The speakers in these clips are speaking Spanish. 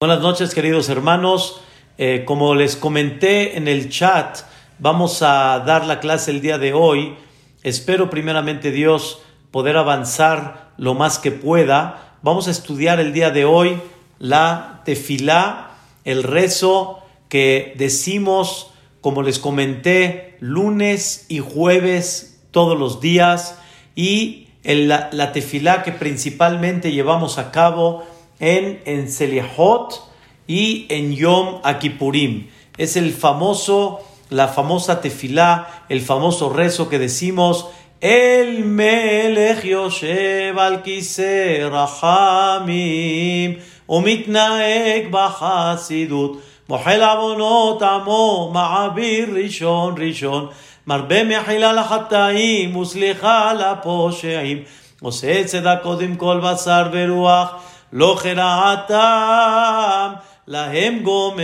Buenas noches, queridos hermanos. Eh, como les comenté en el chat, vamos a dar la clase el día de hoy. Espero primeramente Dios poder avanzar lo más que pueda. Vamos a estudiar el día de hoy la tefilá, el rezo que decimos, como les comenté, lunes y jueves todos los días y la, la tefilá que principalmente llevamos a cabo en, en y en Yom Akipurim. Es el famoso, la famosa tefilá, el famoso rezo que decimos, el Melech Yoshev al Kiseh Rahamim, ומתנהג בחסידות, מוחל עוונות עמו, מעביר ראשון ראשון, מרבה מחילה לחטאים וסליחה לפושעים, עושה צדקות עם כל בשר ורוח, לא חרעתם להם גומל.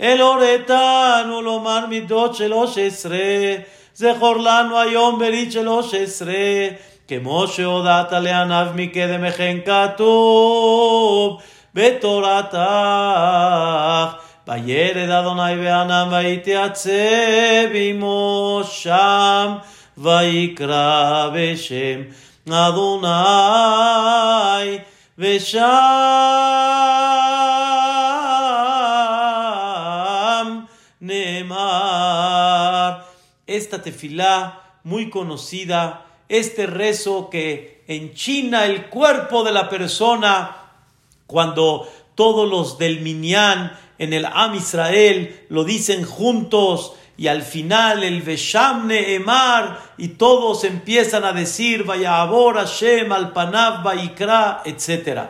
אל הורתנו לומר מידות שלוש עשרה, זכור לנו היום ברית שלוש עשרה, כמו שהודעת לעניו מקדם לכן כתוב בתורתך. וירד אדוני בענם ויתייצב עמו שם, ויקרא בשם Adonai Vesham Nemar. Esta tefilá muy conocida, este rezo que enchina el cuerpo de la persona cuando todos los del Minyan en el Am Israel lo dicen juntos y al final el Veshamne Emar y todos empiezan a decir Vaya Abor Hashem al Panav Vaikra, etc.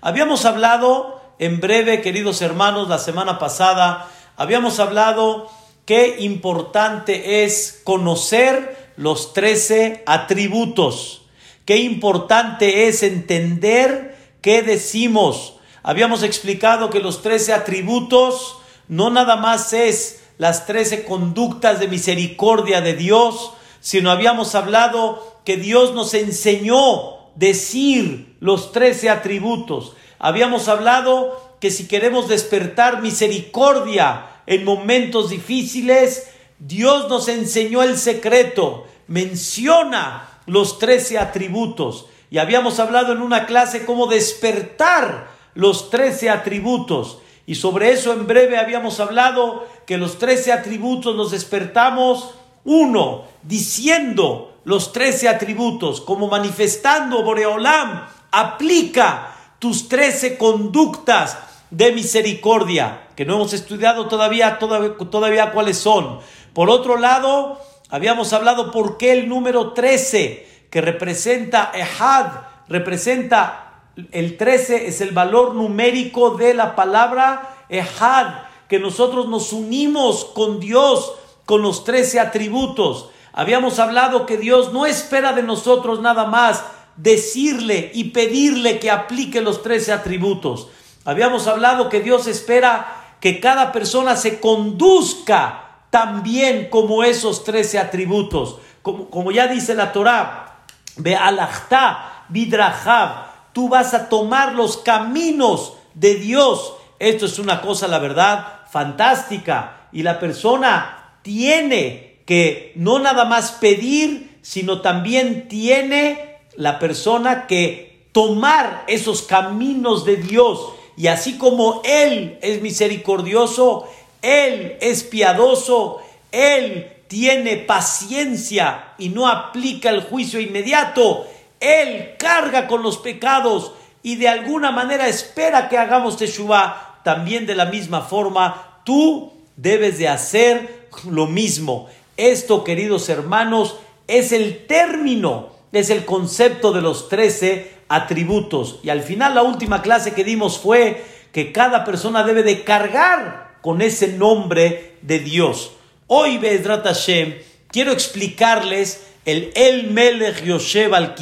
Habíamos hablado en breve, queridos hermanos, la semana pasada, habíamos hablado qué importante es conocer los trece atributos, qué importante es entender qué decimos. Habíamos explicado que los trece atributos no nada más es las trece conductas de misericordia de Dios, sino habíamos hablado que Dios nos enseñó decir los trece atributos. Habíamos hablado que si queremos despertar misericordia en momentos difíciles, Dios nos enseñó el secreto, menciona los trece atributos. Y habíamos hablado en una clase cómo despertar los trece atributos. Y sobre eso en breve habíamos hablado que los trece atributos nos despertamos, uno, diciendo los trece atributos, como manifestando Boreolam, aplica tus trece conductas de misericordia, que no hemos estudiado todavía, todavía, todavía cuáles son. Por otro lado, habíamos hablado por qué el número 13, que representa Ehad, representa el 13 es el valor numérico de la palabra Ehad, que nosotros nos unimos con Dios con los 13 atributos. Habíamos hablado que Dios no espera de nosotros nada más decirle y pedirle que aplique los 13 atributos. Habíamos hablado que Dios espera que cada persona se conduzca también como esos 13 atributos. Como, como ya dice la Torah, ve alachta bidrahab tú vas a tomar los caminos de Dios. Esto es una cosa, la verdad, fantástica. Y la persona tiene que no nada más pedir, sino también tiene la persona que tomar esos caminos de Dios. Y así como Él es misericordioso, Él es piadoso, Él tiene paciencia y no aplica el juicio inmediato, él carga con los pecados y de alguna manera espera que hagamos Teshuvah. También de la misma forma, tú debes de hacer lo mismo. Esto, queridos hermanos, es el término, es el concepto de los trece atributos. Y al final la última clase que dimos fue que cada persona debe de cargar con ese nombre de Dios. Hoy, Bezrat Hashem, quiero explicarles el El Melech Yoshev al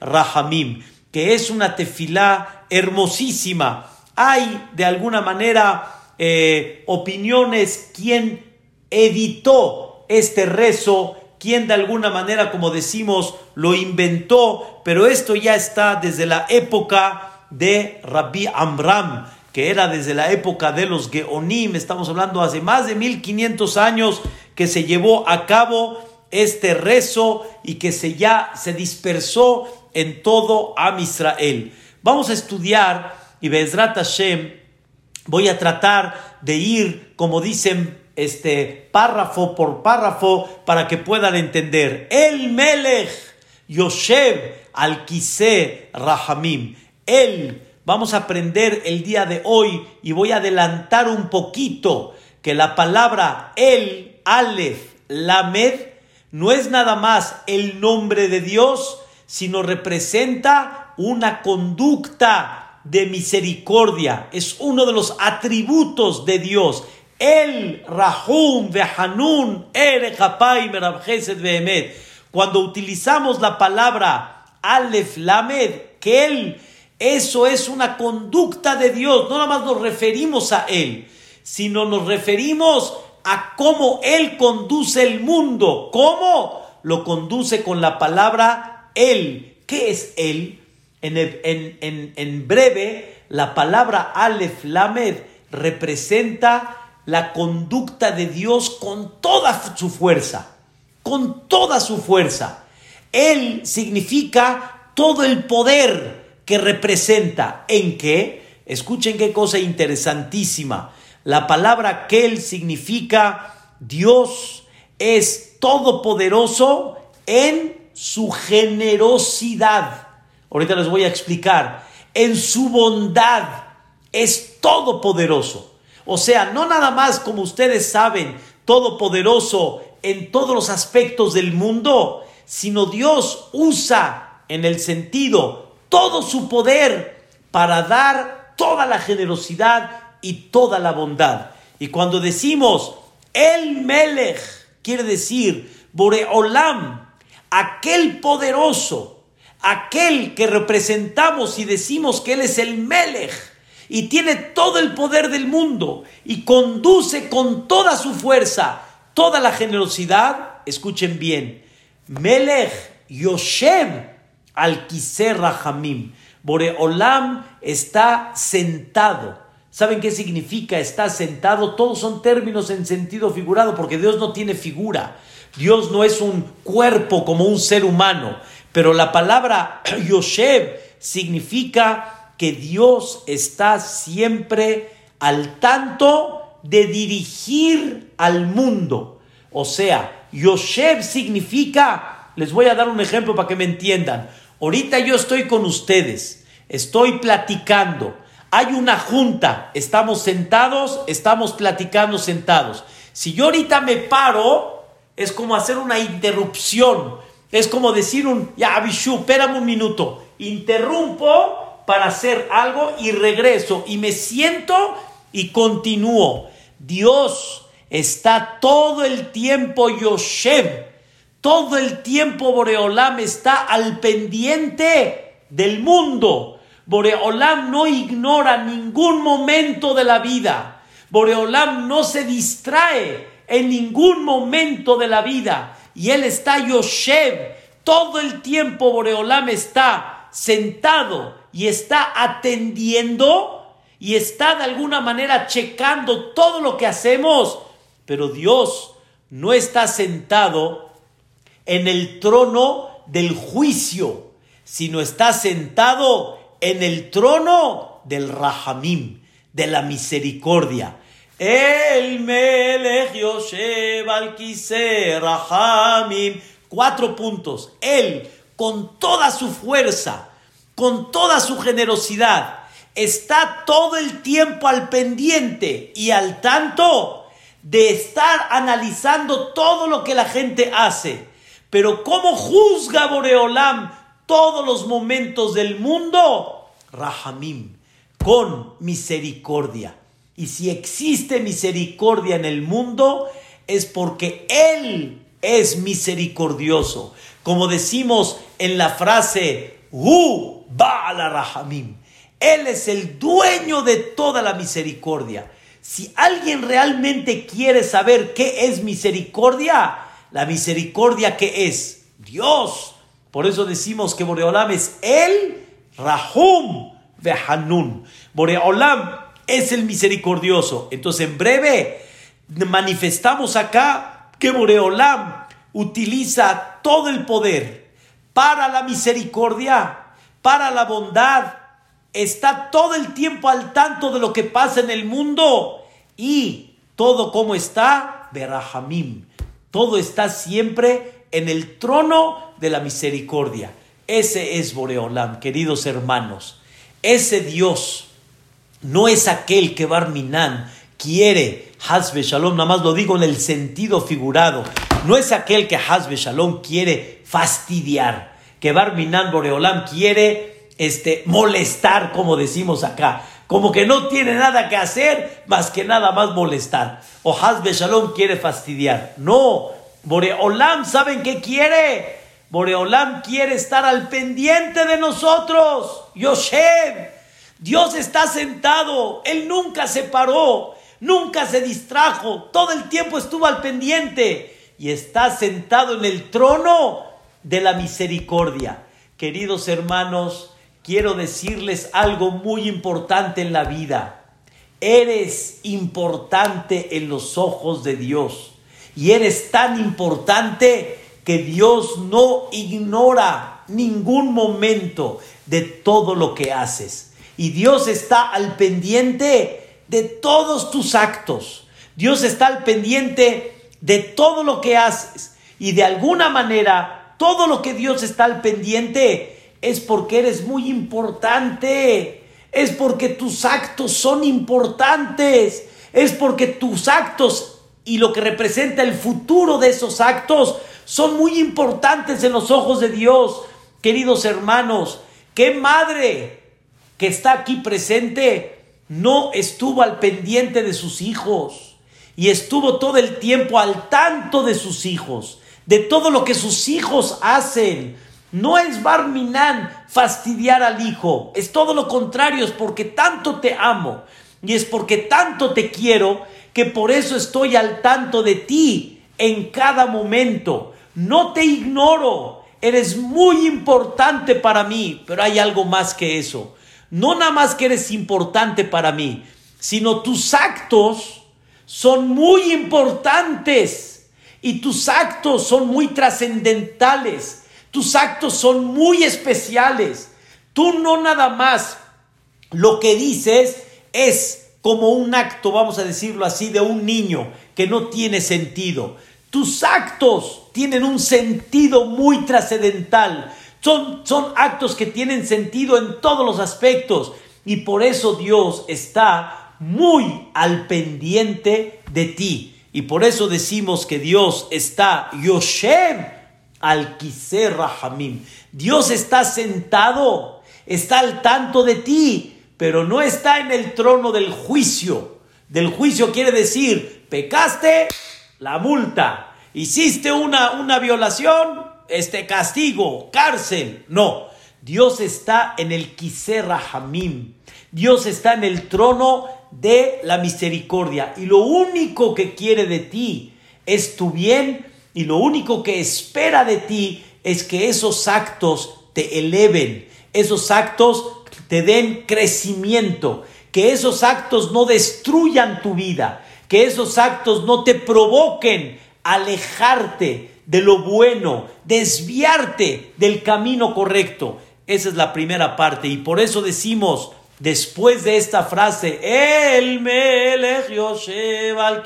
Rahamim, que es una tefilá hermosísima. Hay de alguna manera eh, opiniones quién editó este rezo, quién de alguna manera, como decimos, lo inventó, pero esto ya está desde la época de Rabbi Amram, que era desde la época de los Geonim, estamos hablando hace más de 1500 años que se llevó a cabo este rezo y que se ya se dispersó en todo Am Israel. Vamos a estudiar y Bezrat Hashem voy a tratar de ir, como dicen, este párrafo por párrafo para que puedan entender. El Melech Yoshev al Rahamim. Él, vamos a aprender el día de hoy y voy a adelantar un poquito que la palabra el, Aleph, Lamed, no es nada más el nombre de Dios, sino representa una conducta de misericordia. Es uno de los atributos de Dios. El Rahum Vehanun Ere Behemet. Cuando utilizamos la palabra Aleph Lamed, que Él, eso es una conducta de Dios. No nada más nos referimos a Él, sino nos referimos a cómo Él conduce el mundo. ¿Cómo? Lo conduce con la palabra Él. ¿Qué es Él? En, en, en, breve, la palabra Aleph Lamed representa la conducta de Dios con toda su fuerza. Con toda su fuerza. Él significa todo el poder que representa. ¿En qué? Escuchen qué cosa interesantísima. La palabra Kel significa Dios es todopoderoso en su generosidad. Ahorita les voy a explicar. En su bondad es todopoderoso. O sea, no nada más como ustedes saben, todopoderoso en todos los aspectos del mundo, sino Dios usa en el sentido todo su poder para dar toda la generosidad y toda la bondad. Y cuando decimos el Melech, quiere decir Boreolam, aquel poderoso, aquel que representamos y decimos que Él es el Melech y tiene todo el poder del mundo y conduce con toda su fuerza, toda la generosidad, escuchen bien, Melech Yoshev al Kiser. Boreolam está sentado ¿Saben qué significa estar sentado? Todos son términos en sentido figurado, porque Dios no tiene figura. Dios no es un cuerpo como un ser humano. Pero la palabra Yoshev significa que Dios está siempre al tanto de dirigir al mundo. O sea, Yoshev significa, les voy a dar un ejemplo para que me entiendan. Ahorita yo estoy con ustedes, estoy platicando hay una junta, estamos sentados, estamos platicando sentados. Si yo ahorita me paro, es como hacer una interrupción. Es como decir un, ya, Abishu, espérame un minuto. Interrumpo para hacer algo y regreso. Y me siento y continúo. Dios está todo el tiempo Yoshev. Todo el tiempo Boreolam está al pendiente del mundo Boreolam no ignora ningún momento de la vida. Boreolam no se distrae en ningún momento de la vida. Y él está Yoshev. Todo el tiempo Boreolam está sentado y está atendiendo y está de alguna manera checando todo lo que hacemos. Pero Dios no está sentado en el trono del juicio, sino está sentado en el trono del Rahamim, de la misericordia. El Melech Yoshev al Rahamim. Cuatro puntos. Él, con toda su fuerza, con toda su generosidad, está todo el tiempo al pendiente y al tanto de estar analizando todo lo que la gente hace. Pero ¿cómo juzga Boreolam todos los momentos del mundo, Rahamim, con misericordia. Y si existe misericordia en el mundo, es porque Él es misericordioso. Como decimos en la frase, Hu Ba'ala Rahamim. Él es el dueño de toda la misericordia. Si alguien realmente quiere saber qué es misericordia, la misericordia que es Dios por eso decimos que Boreolam es el Rahum, vehanun. Boreolam es el misericordioso. Entonces, en breve, manifestamos acá que Boreolam utiliza todo el poder para la misericordia, para la bondad. Está todo el tiempo al tanto de lo que pasa en el mundo y todo como está, Berahamim. Todo está siempre en el trono de la misericordia. Ese es Boreolam, queridos hermanos. Ese Dios no es aquel que Barminan quiere, Hazbe Shalom, nada más lo digo en el sentido figurado. No es aquel que Hazbe Shalom quiere fastidiar, que Barminan Boreolam quiere este, molestar, como decimos acá. Como que no tiene nada que hacer más que nada más molestar. O Hazbe Shalom quiere fastidiar. No, Boreolam, ¿saben qué quiere? Boreolam quiere estar al pendiente de nosotros. Yoshev, Dios está sentado, Él nunca se paró, nunca se distrajo, todo el tiempo estuvo al pendiente y está sentado en el trono de la misericordia. Queridos hermanos, quiero decirles algo muy importante en la vida. Eres importante en los ojos de Dios y eres tan importante que Dios no ignora ningún momento de todo lo que haces. Y Dios está al pendiente de todos tus actos. Dios está al pendiente de todo lo que haces. Y de alguna manera, todo lo que Dios está al pendiente es porque eres muy importante. Es porque tus actos son importantes. Es porque tus actos y lo que representa el futuro de esos actos son muy importantes en los ojos de Dios. Queridos hermanos, qué madre que está aquí presente no estuvo al pendiente de sus hijos y estuvo todo el tiempo al tanto de sus hijos, de todo lo que sus hijos hacen. No es Barminan fastidiar al hijo, es todo lo contrario, es porque tanto te amo y es porque tanto te quiero que por eso estoy al tanto de ti en cada momento no te ignoro, eres muy importante para mí, pero hay algo más que eso. No nada más que eres importante para mí, sino tus actos son muy importantes y tus actos son muy trascendentales, tus actos son muy especiales. Tú no nada más lo que dices es como un acto, vamos a decirlo así, de un niño que no tiene sentido. Tus actos tienen un sentido muy trascendental. Son, son actos que tienen sentido en todos los aspectos. Y por eso Dios está muy al pendiente de ti. Y por eso decimos que Dios está Yoshem al Kiser Rahamim. Dios está sentado, está al tanto de ti, pero no está en el trono del juicio. Del juicio quiere decir, pecaste, la multa. Hiciste una, una violación, este castigo, cárcel. No, Dios está en el Kisera Hamim. Dios está en el trono de la misericordia. Y lo único que quiere de ti es tu bien y lo único que espera de ti es que esos actos te eleven, esos actos te den crecimiento, que esos actos no destruyan tu vida, que esos actos no te provoquen alejarte de lo bueno, desviarte del camino correcto. Esa es la primera parte y por eso decimos después de esta frase, el Melech Yoshev al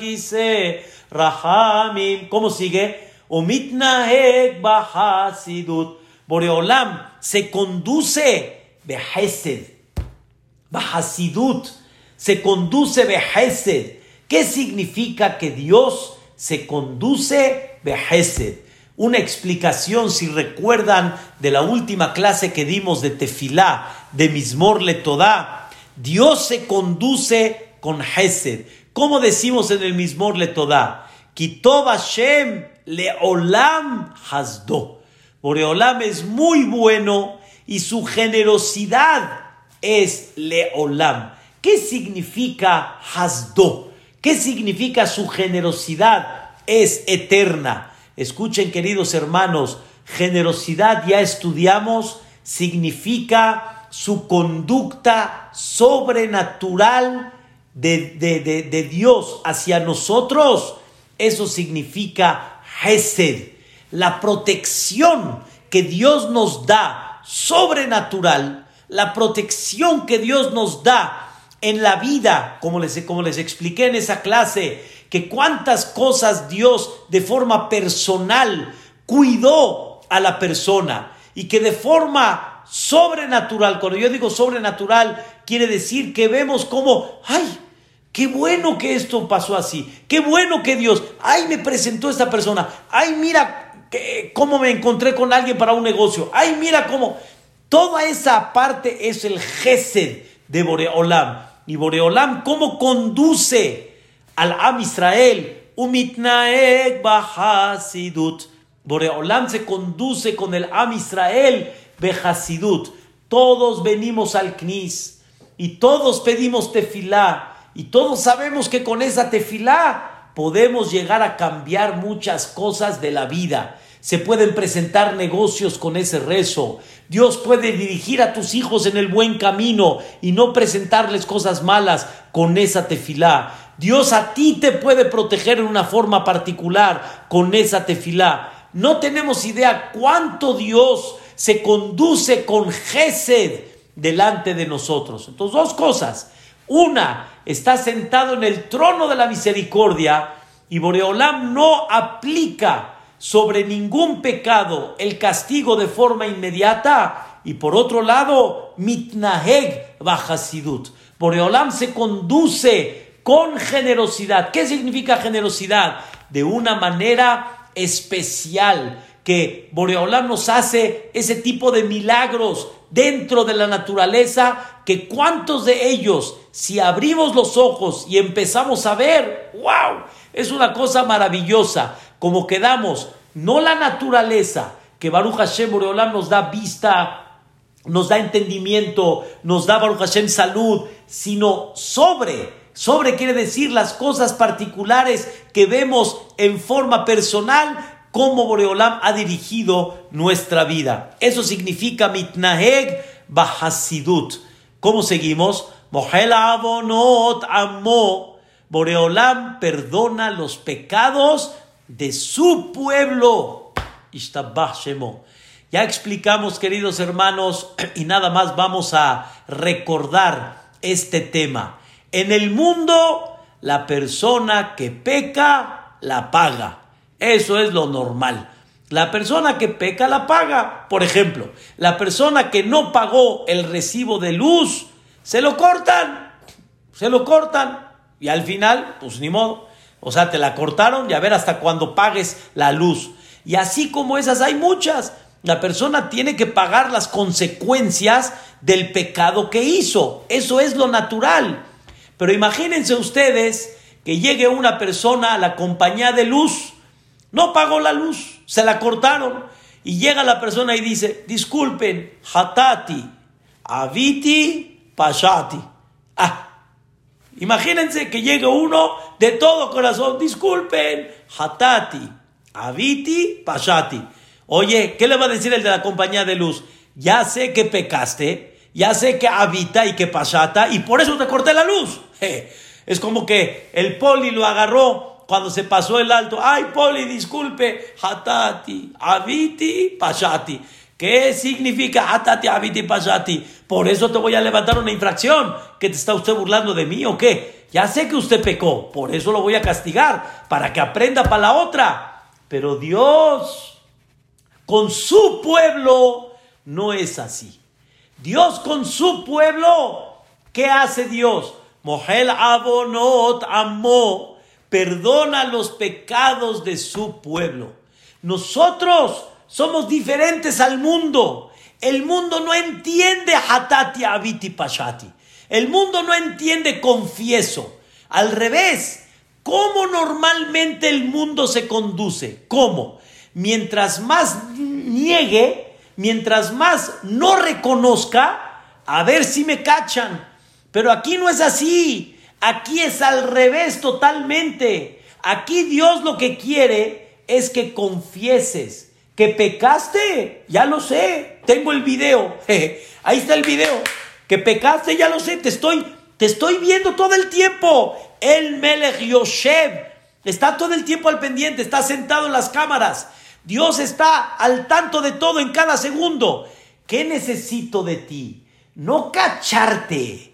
Rahamim, ¿cómo sigue? Omitnahek Bahasidut. Boreolam se conduce Behesed, Bahasidut, se conduce Behesed ¿Qué significa que Dios se conduce Behesed? Una explicación, si recuerdan, de la última clase que dimos de Tefilá, de Mismor Letodá. Dios se conduce con Hesed. ¿Cómo decimos en el Mismor Letodá? Kitob Hashem leolam hasdo. Boreolam es muy bueno y su generosidad es leolam. ¿Qué significa hasdo? ¿Qué significa su generosidad? Es eterna. Escuchen, queridos hermanos, generosidad ya estudiamos, significa su conducta sobrenatural de, de, Dios hacia nosotros, eso significa Hesed, la protección que Dios nos da sobrenatural, la protección que Dios nos da en la vida, como les, como les expliqué en esa clase, que cuántas cosas Dios de forma personal cuidó a la persona y que de forma sobrenatural, cuando yo digo sobrenatural, quiere decir que vemos como, ay, qué bueno que esto pasó así, qué bueno que Dios, ay, me presentó esta persona, ay, mira cómo me encontré con alguien para un negocio, ay, mira cómo, toda esa parte es el gesed de Boreolam. Y Boreolam, ¿cómo conduce al Am Israel? Umitnaeg Bahasidut. Boreolam se conduce con el Am Israel Behasidut. Todos venimos al Knis y todos pedimos tefilá y todos sabemos que con esa tefilá podemos llegar a cambiar muchas cosas de la vida. Se pueden presentar negocios con ese rezo. Dios puede dirigir a tus hijos en el buen camino y no presentarles cosas malas con esa tefilá. Dios a ti te puede proteger en una forma particular con esa tefilá. No tenemos idea cuánto Dios se conduce con Gesed delante de nosotros. Entonces, dos cosas. Una, está sentado en el trono de la misericordia y Boreolam no aplica sobre ningún pecado el castigo de forma inmediata. Y por otro lado, mitnaheg bajasidut. Boreolam se conduce con generosidad. ¿Qué significa generosidad? De una manera especial que Boreolam nos hace ese tipo de milagros dentro de la naturaleza, que cuántos de ellos, si abrimos los ojos y empezamos a ver, wow, es una cosa maravillosa, como quedamos, no la naturaleza, que Baruch Hashem Boreolam nos da vista, nos da entendimiento, nos da Baruch Hashem salud, sino sobre sobre quiere decir las cosas particulares que vemos en forma personal, como Boreolam ha dirigido nuestra vida. Eso significa mitnaheg bahasidut. ¿Cómo seguimos? Mohel abonot amo. Boreolam perdona los pecados de su pueblo. Ya explicamos, queridos hermanos, y nada más vamos a recordar este tema. En el mundo, la persona que peca, la paga. Eso es lo normal. La persona que peca la paga. Por ejemplo, la persona que no pagó el recibo de luz, se lo cortan. Se lo cortan. Y al final, pues ni modo. O sea, te la cortaron y a ver hasta cuando pagues la luz. Y así como esas hay muchas. La persona tiene que pagar las consecuencias del pecado que hizo. Eso es lo natural. Pero imagínense ustedes que llegue una persona a la compañía de luz, no pagó la luz, se la cortaron, y llega la persona y dice, disculpen, hatati, aviti, pashati. Ah, imagínense que llegue uno de todo corazón, disculpen, hatati, aviti, pashati. Oye, ¿qué le va a decir el de la compañía de luz? Ya sé que pecaste, ya sé que habita y que pasata y por eso te corté la luz. Es como que el poli lo agarró cuando se pasó el alto. Ay, poli, disculpe. Hatati, habiti, pasati. ¿Qué significa hatati, habiti, pasati? Por eso te voy a levantar una infracción. ¿Que te está usted burlando de mí o qué? Ya sé que usted pecó, por eso lo voy a castigar, para que aprenda para la otra. Pero Dios, con su pueblo, no es así. Dios con su pueblo. ¿Qué hace Dios? Mohel abonot amó. Perdona los pecados de su pueblo. Nosotros somos diferentes al mundo. El mundo no entiende hatati abiti pashati. El mundo no entiende confieso. Al revés, ¿cómo normalmente el mundo se conduce? ¿Cómo? Mientras más niegue, mientras más no reconozca, a ver si me cachan. Pero aquí no es así. Aquí es al revés totalmente. Aquí Dios lo que quiere es que confieses, que pecaste, ya lo sé, tengo el video, ahí está el video, que pecaste, ya lo sé, te estoy, te estoy viendo todo el tiempo. El Melech Yoshev está todo el tiempo al pendiente, está sentado en las cámaras. Dios está al tanto de todo en cada segundo. ¿Qué necesito de ti? No cacharte.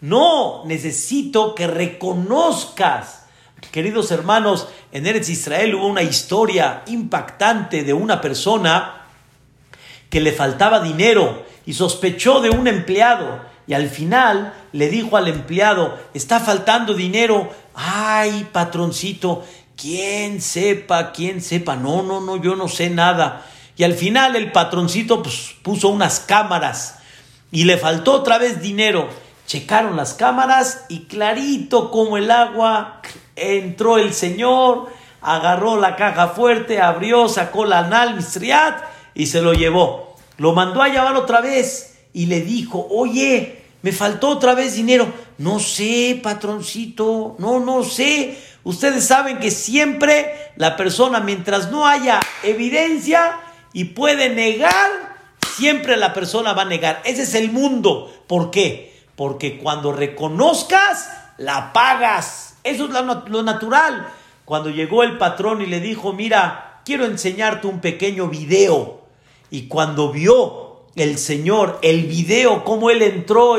No, necesito que reconozcas Queridos hermanos, en Eretz Israel hubo una historia impactante de una persona que le faltaba dinero y sospechó de un empleado y al final le dijo al empleado, está faltando dinero, ay patroncito, quién sepa, quién sepa, no, no, no, yo no sé nada. Y al final el patroncito pues, puso unas cámaras y le faltó otra vez dinero. Checaron las cámaras y clarito como el agua entró el Señor, agarró la caja fuerte, abrió, sacó la anal y se lo llevó. Lo mandó a llevar otra vez y le dijo, oye, me faltó otra vez dinero. No sé, patroncito, no, no sé. Ustedes saben que siempre la persona, mientras no haya evidencia y puede negar, siempre la persona va a negar. Ese es el mundo. ¿Por qué? Porque cuando reconozcas, la pagas. Eso es lo, natural. Cuando llegó el patrón y le dijo, mira, quiero enseñarte un pequeño video. Y cuando vio el Señor el video, cómo él entró,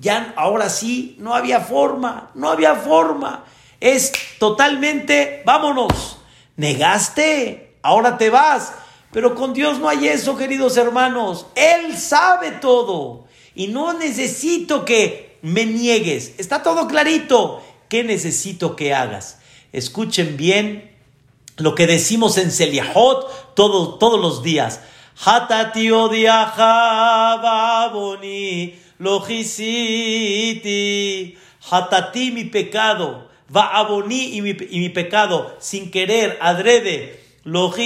ya ahora sí, no había forma, no había forma. Es totalmente, vámonos, negaste, ahora te vas. Pero con Dios no hay eso, queridos hermanos. Él sabe todo. Y no necesito que me niegues. Está todo clarito. ¿Qué necesito que hagas? Escuchen bien lo que decimos en Seliahot todos los días. Hatati baboni logisiti. Hatati mi pecado. Va aboni y mi, y mi pecado sin querer, adrede. Logisiti.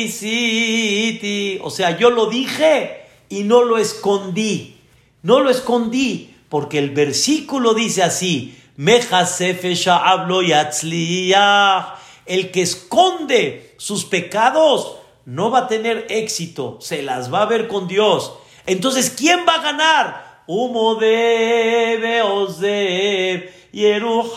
O sea, yo lo dije y no lo escondí. No lo escondí, porque el versículo dice así, hablo el que esconde sus pecados no va a tener éxito, se las va a ver con Dios. Entonces, ¿quién va a ganar? Humo de Yeruham,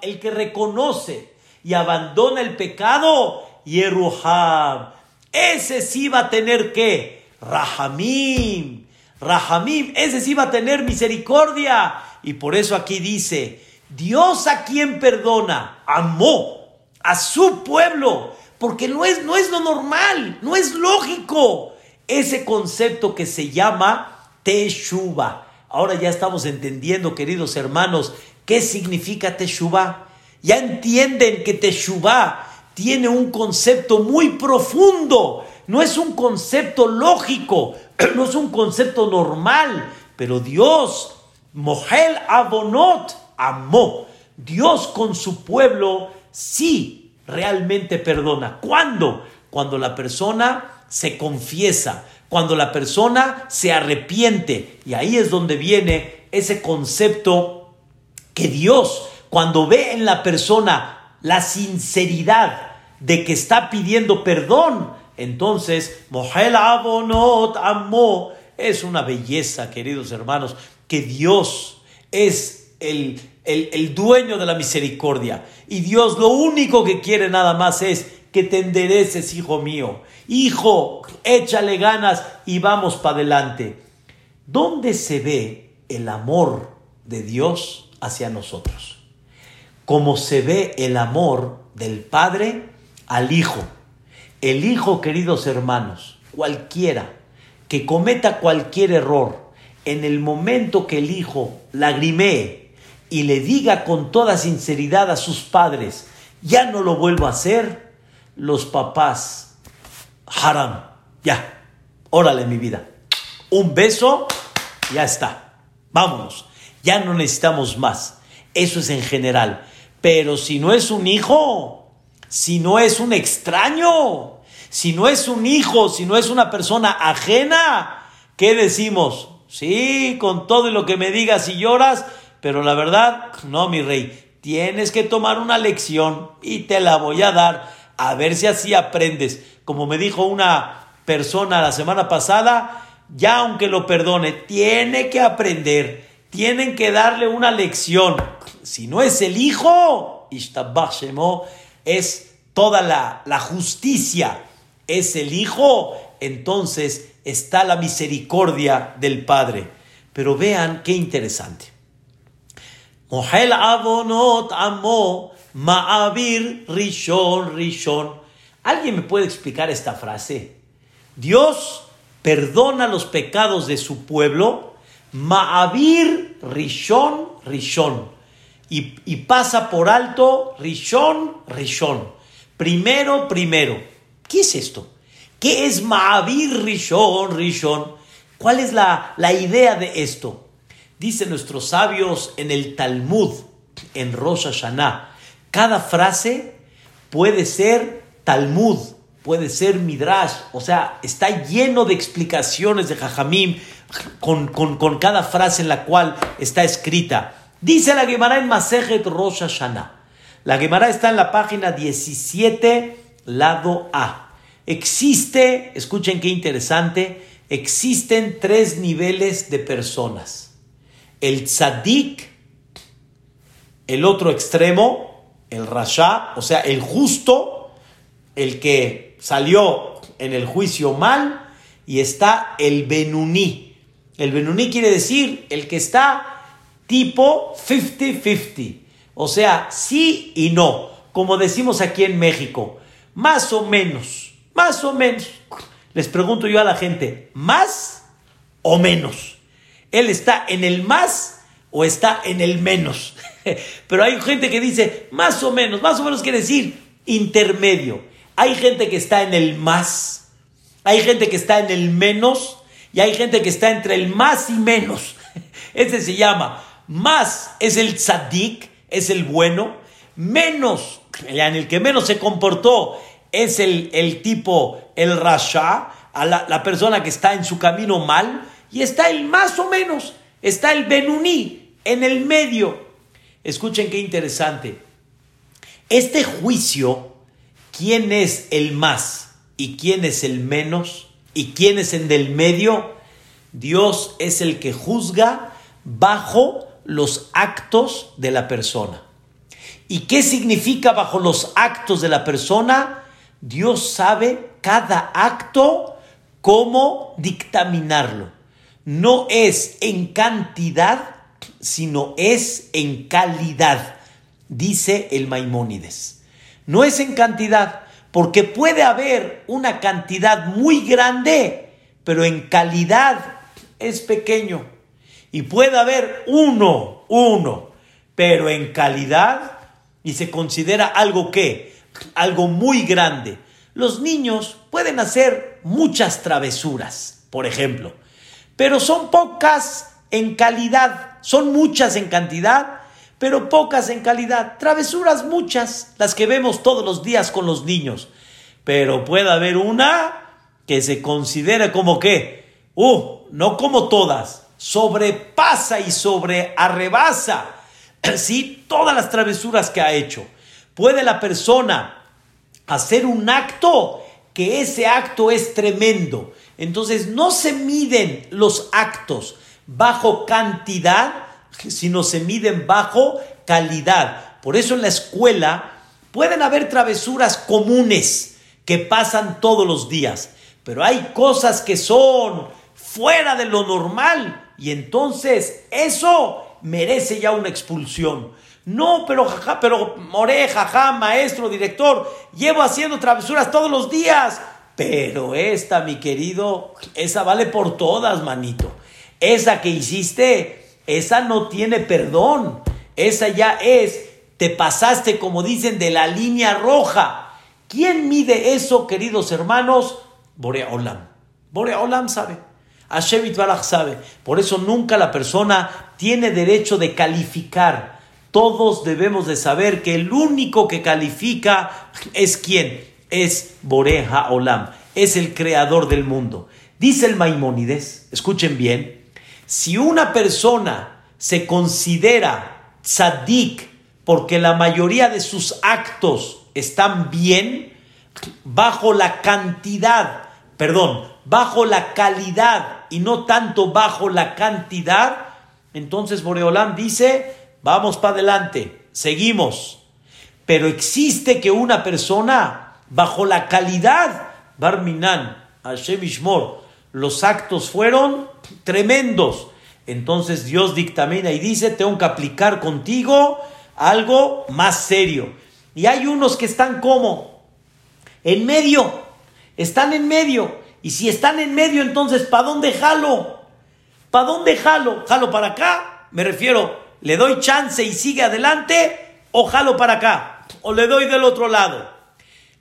el que reconoce y abandona el pecado, Yeruham. Ese sí va a tener que Rahamim, Rahamim, ese sí va a tener misericordia. Y por eso aquí dice, Dios a quien perdona, amó a su pueblo, porque no es, no es lo normal, no es lógico. Ese concepto que se llama Teshuva. Ahora ya estamos entendiendo, queridos hermanos, qué significa Teshuva. Ya entienden que Teshuva tiene un concepto muy profundo, no es un concepto lógico, no es un concepto normal, pero Dios, Mohel Abonot, amó. Dios con su pueblo sí realmente perdona. ¿Cuándo? Cuando la persona se confiesa, cuando la persona se arrepiente. Y ahí es donde viene ese concepto que Dios, cuando ve en la persona la sinceridad de que está pidiendo perdón, entonces, Mohel Abonot Amó es una belleza, queridos hermanos, que Dios es el, el, dueño de la misericordia. Y Dios lo único que quiere nada más es que te endereces, hijo mío. Hijo, échale ganas y vamos para adelante. ¿Dónde se ve el amor de Dios hacia nosotros? Como se ve el amor del Padre al Hijo. El hijo, queridos hermanos, cualquiera que cometa cualquier error, en el momento que el hijo lagrimee y le diga con toda sinceridad a sus padres, ya no lo vuelvo a hacer, los papás, haram, ya, órale mi vida, un beso, ya está, vámonos, ya no necesitamos más, eso es en general, pero si no es un hijo, si no es un extraño, si no es un hijo, si no es una persona ajena, ¿qué decimos? Sí, con todo lo que me digas y lloras, pero la verdad, no, mi rey, tienes que tomar una lección y te la voy a dar, a ver si así aprendes. como me dijo una persona la semana pasada, ya aunque lo perdone, tiene que aprender, tienen que darle una lección. Si no es el hijo, es toda la, la justicia, es el hijo, entonces está la misericordia del Padre. Pero vean qué interesante. Mohel Abonot Amo Ma'avir Rishon Rishon. ¿Alguien me puede explicar esta frase? Dios perdona los pecados de su pueblo, Ma'avir Rishon Rishon. Y, y pasa por alto Rishon Rishon. Primero, primero. ¿Qué es esto? ¿Qué es Ma'avir Rishon Rishon? ¿Cuál es la, la idea de esto? Dicen nuestros sabios en el Talmud, en Rosh Hashanah, cada frase puede ser Talmud, puede ser Midrash, o sea, está lleno de explicaciones de Jajamim con, con, cada frase en la cual está escrita. Dice la Gemara en Masejet Rosh Hashanah. La Gemara está en la página 17, lado A. Existe, escuchen qué interesante, existen tres niveles de personas el tzadik, el otro extremo, el rasha, o sea, el justo, el que salió en el juicio mal, y está el benuní. El benuní quiere decir el que está tipo 50-50, o sea, sí y no, como decimos aquí en México, más o menos, más o menos. Les pregunto yo a la gente, ¿más o menos? Él está en el más o está en el menos. Pero hay gente que dice más o menos, más o menos quiere decir intermedio. Hay gente que está en el más, hay gente que está en el menos y hay gente que está entre el más y menos. Ese se llama más es el tzadik, es el bueno, menos, en el que menos se comportó es el, el tipo, el rasha, a la, la persona que está en su camino mal, y está el más o menos, está el Benuní en el medio. Escuchen qué interesante. Este juicio, ¿quién es el más y quién es el menos y quién es el del medio? Dios es el que juzga bajo los actos de la persona. ¿Y qué significa bajo los actos de la persona? Dios sabe cada acto cómo dictaminarlo no es en cantidad, sino es en calidad, dice el Maimónides. No es en cantidad, porque puede haber una cantidad muy grande, pero en calidad es pequeño. Y puede haber uno, uno, pero en calidad, y se considera algo que, algo muy grande. Los niños pueden hacer muchas travesuras, por ejemplo pero son pocas en calidad, son muchas en cantidad, pero pocas en calidad. Travesuras muchas, las que vemos todos los días con los niños, pero puede haber una que se considere como que, uh, no como todas, sobrepasa y sobrearrebasa, ¿sí? Todas las travesuras que ha hecho. Puede la persona hacer un acto que ese acto es tremendo entonces no se miden los actos bajo cantidad, sino se miden bajo calidad. Por eso en la escuela pueden haber travesuras comunes que pasan todos los días, pero hay cosas que son fuera de lo normal y entonces eso merece ya una expulsión. No, pero jaja, pero more, jaja, maestro, director, llevo haciendo travesuras todos los días. Pero esta, mi querido, esa vale por todas, manito. Esa que hiciste, esa no tiene perdón. Esa ya es, te pasaste, como dicen, de la línea roja. ¿Quién mide eso, queridos hermanos? Borea Olam. Borea Olam sabe. Hashem Baraj sabe. Por eso nunca la persona tiene derecho de calificar. Todos debemos de saber que el único que califica es quién es Boreja Olam, es el creador del mundo. Dice el Maimónides, escuchen bien, si una persona se considera tzadik porque la mayoría de sus actos están bien, bajo la cantidad, perdón, bajo la calidad y no tanto bajo la cantidad, entonces Boreolán dice, vamos para adelante, seguimos. Pero existe que una persona bajo la calidad, Barminan, Hashem Ishmor, los actos fueron tremendos. Entonces Dios dictamina y dice, tengo que aplicar contigo algo más serio. Y hay unos que están como en medio, están en medio. Y si están en medio, entonces, ¿para dónde jalo? ¿Para dónde jalo? ¿Jalo para acá? Me refiero, ¿le doy chance y sigue adelante? ¿O jalo para acá? ¿O le doy del otro lado?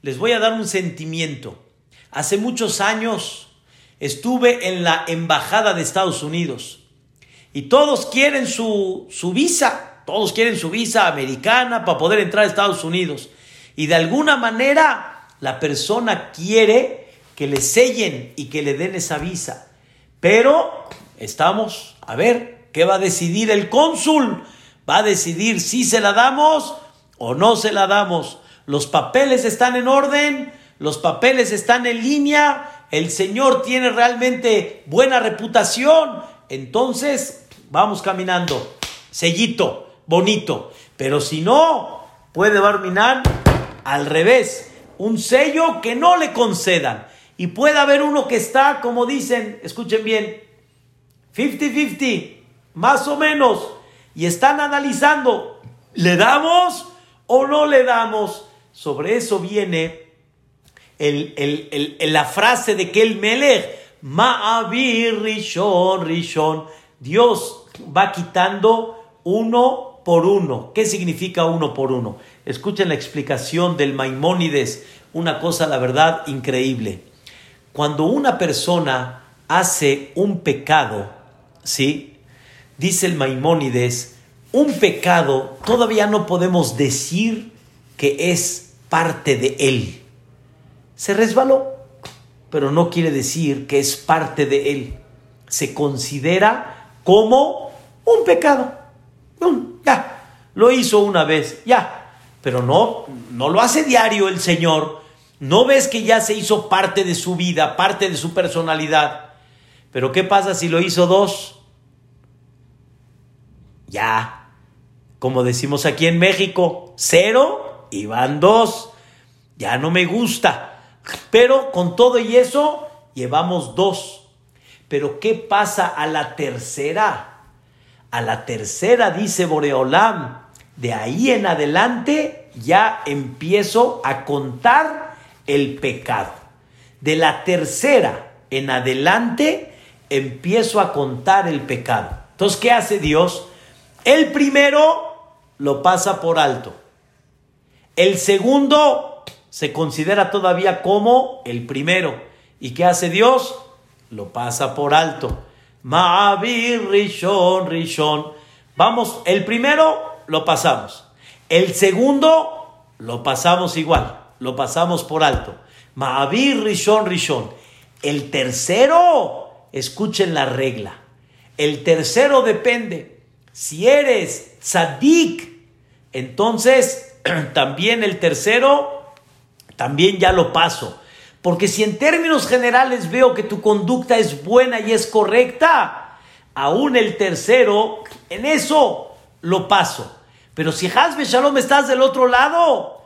Les voy a dar un sentimiento. Hace muchos años estuve en la embajada de Estados Unidos y todos quieren su, su visa todos quieren su visa americana para poder entrar a Estados Unidos. Y de alguna manera la persona quiere que le sellen y que le den esa visa. Pero estamos, a ver, ¿qué va a decidir el cónsul? Va a decidir si se la damos o no se la damos. Los papeles están en orden, los papeles están en línea, el Señor tiene realmente buena reputación. Entonces, vamos caminando. Sellito bonito. Pero si no, puede Barminan al revés, un sello que no le concedan. Y puede haber uno que está, como dicen, escuchen bien, 50-50, más o menos, y están analizando, ¿le damos o no le damos? Sobre eso viene el, la frase de que el Melech, Ma'avir Rishon, Rishon, Dios va quitando uno por uno. ¿Qué significa uno por uno? Escuchen la explicación del Maimónides, una cosa, la verdad, increíble. Cuando una persona hace un pecado, ¿sí? Dice el Maimónides, un pecado todavía no podemos decir que es parte de él. Se resbaló, pero no quiere decir que es parte de él. Se considera como un pecado ya, lo hizo una vez, ya. Pero no, no lo hace diario el Señor. No ves que ya se hizo parte de su vida, parte de su personalidad. Pero ¿qué pasa si lo hizo dos? Ya, como decimos aquí en México, cero y van dos. Ya no me gusta. Pero con todo y eso, llevamos dos. Pero ¿qué pasa a la tercera? A la tercera dice Boreolam, de ahí en adelante ya empiezo a contar el pecado. De la tercera en adelante empiezo a contar el pecado. Entonces, ¿qué hace Dios? El primero lo pasa por alto. El segundo se considera todavía como el primero. ¿Y qué hace Dios? Lo pasa por alto. Ma'avir Rishon, Rishon. Vamos, el primero lo pasamos. El segundo lo pasamos igual, lo pasamos por alto. Ma'avir Rishon, Rishon. El tercero, escuchen la regla. El tercero depende. Si eres tzadik, entonces también el tercero, también ya lo paso. Porque si en términos generales veo que tu conducta es buena y es correcta, aún el tercero, en eso lo paso. Pero si Hasbe Shalom estás del otro lado,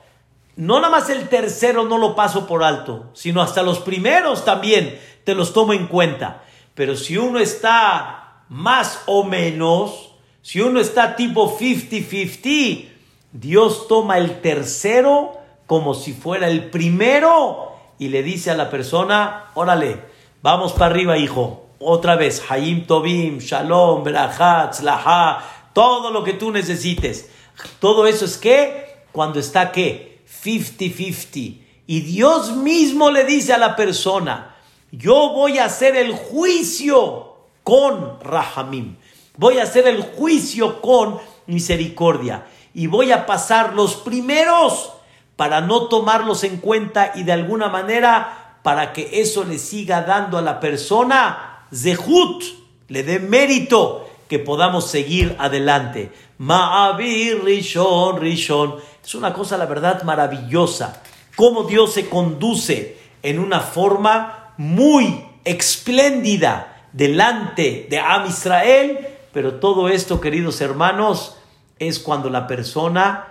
no nada más el tercero no lo paso por alto, sino hasta los primeros también te los tomo en cuenta. Pero si uno está más o menos, si uno está tipo 50-50, Dios toma el tercero como si fuera el primero y le dice a la persona, órale, vamos para arriba, hijo. Otra vez, Hayim Tobim, Shalom, Berachat, Laha, todo lo que tú necesites. Todo eso es que cuando está que 50-50. Y Dios mismo le dice a la persona, yo voy a hacer el juicio con Rahamim. Voy a hacer el juicio con misericordia. Y voy a pasar los primeros para no tomarlos en cuenta y de alguna manera para que eso le siga dando a la persona zehut, le dé mérito que podamos seguir adelante. Ma'avir Rishon Rishon. Es una cosa, la verdad, maravillosa. cómo Dios se conduce en una forma muy espléndida delante de Am Israel, pero todo esto, queridos hermanos, es cuando la persona,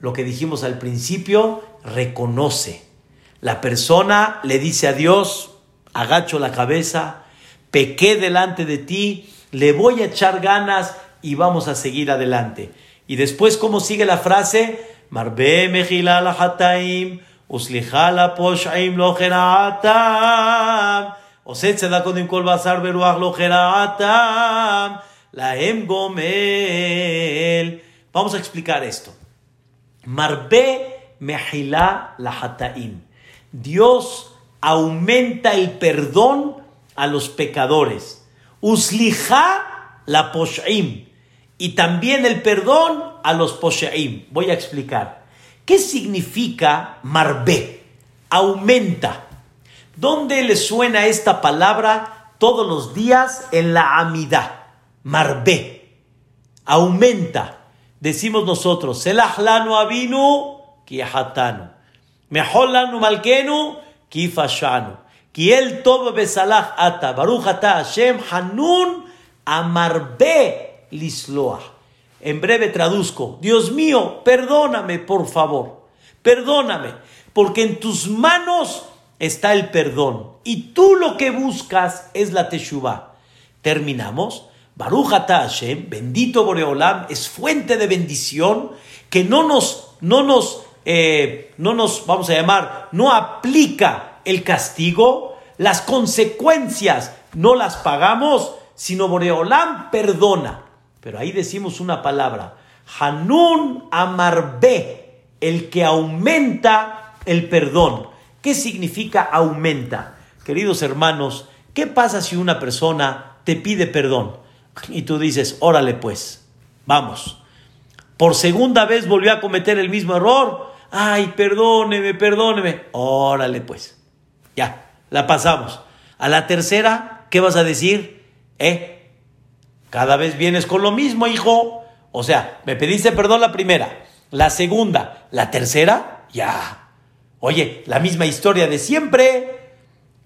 lo que dijimos al principio, reconoce. La persona le dice a Dios, agacho la cabeza, pequé delante de ti, le voy a echar ganas y vamos a seguir adelante. Y después, ¿cómo sigue la frase? Marbe mejila la hataim, usliha la poshaim lo oset kodim kol basar lo la em gomel. Vamos a explicar esto. Marbe mejila la hataim. Dios aumenta el perdón a los pecadores. Uslija la poshaim y también el perdón a los posheim. Voy a explicar. ¿Qué significa marbe? Aumenta. ¿Dónde le suena esta palabra todos los días en la amidad? Marbe. Aumenta. Decimos nosotros, Selahlanu avinu kiyahatanu. Meholanu malkenu kifashanu. Kiel tov besalah ata. Baruch ata Hashem hanun amarbe lisloa. En breve traduzco, Dios mío, perdóname, por favor, perdóname, porque en tus manos está el perdón y tú lo que buscas es la teshuva. Terminamos. Baruch Hashem, bendito Boreolam, es fuente de bendición que no nos, no nos, eh, no nos, vamos a llamar, no aplica el castigo, las consecuencias no las pagamos, sino Boreolam perdona. Pero ahí decimos una palabra. Hanun amarbe, el que aumenta el perdón. ¿Qué significa aumenta? Queridos hermanos, ¿qué pasa si una persona te pide perdón? Y tú dices, órale pues, vamos. Por segunda vez volvió a cometer el mismo error. Ay, perdóneme, perdóneme. Órale pues. Ya, la pasamos. A la tercera, ¿qué vas a decir? ¿Eh? Cada vez vienes con lo mismo, hijo. O sea, me pediste perdón la primera, la segunda, la tercera, ya. Oye, la misma historia de siempre.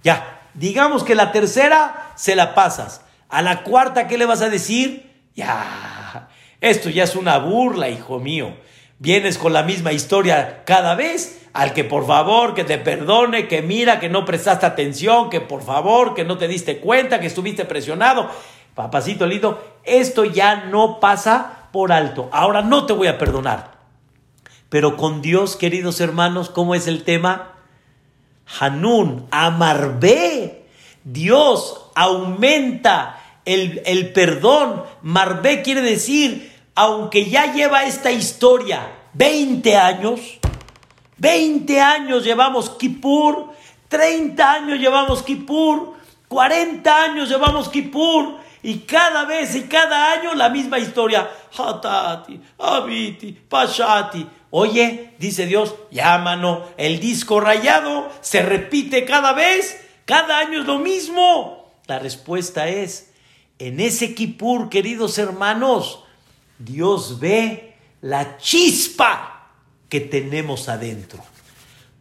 Ya, digamos que la tercera se la pasas. A la cuarta, ¿qué le vas a decir? Ya. Esto ya es una burla, hijo mío. Vienes con la misma historia cada vez al que por favor, que te perdone, que mira, que no prestaste atención, que por favor, que no te diste cuenta, que estuviste presionado. Papacito lindo, esto ya no pasa por alto. Ahora no te voy a perdonar. Pero con Dios, queridos hermanos, ¿cómo es el tema? Hanun, amarbe. Dios aumenta el, el perdón. Marbe quiere decir, aunque ya lleva esta historia 20 años, 20 años llevamos Kippur, 30 años llevamos Kippur, 40 años llevamos Kippur, y cada vez y cada año la misma historia. Hatati, Abiti, Pashati. Oye, dice Dios, llámano, el disco rayado se repite cada vez, cada año es lo mismo. La respuesta es, en ese Kippur, queridos hermanos, Dios ve la chispa que tenemos adentro.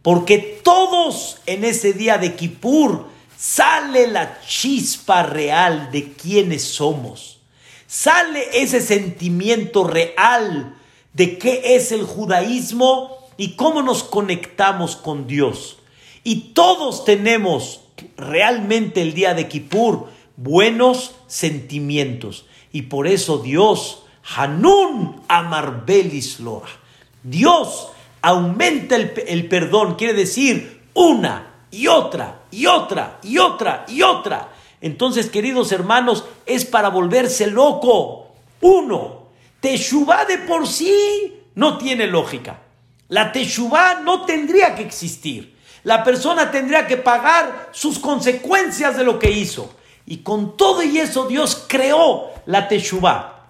Porque todos en ese día de Kippur sale la chispa real de quiénes somos. Sale ese sentimiento real de qué es el judaísmo y cómo nos conectamos con Dios. Y todos tenemos realmente el día de Kippur buenos sentimientos. Y por eso Dios, Hanun Amarbelisloa, Dios aumenta el, el perdón, quiere decir una y otra, y otra, y otra, y otra. Entonces, queridos hermanos, es para volverse loco. Uno, Teshuvah de por sí no tiene lógica. La Teshuvah no tendría que existir. La persona tendría que pagar sus consecuencias de lo que hizo. Y con todo y eso Dios creó la Teshuvah.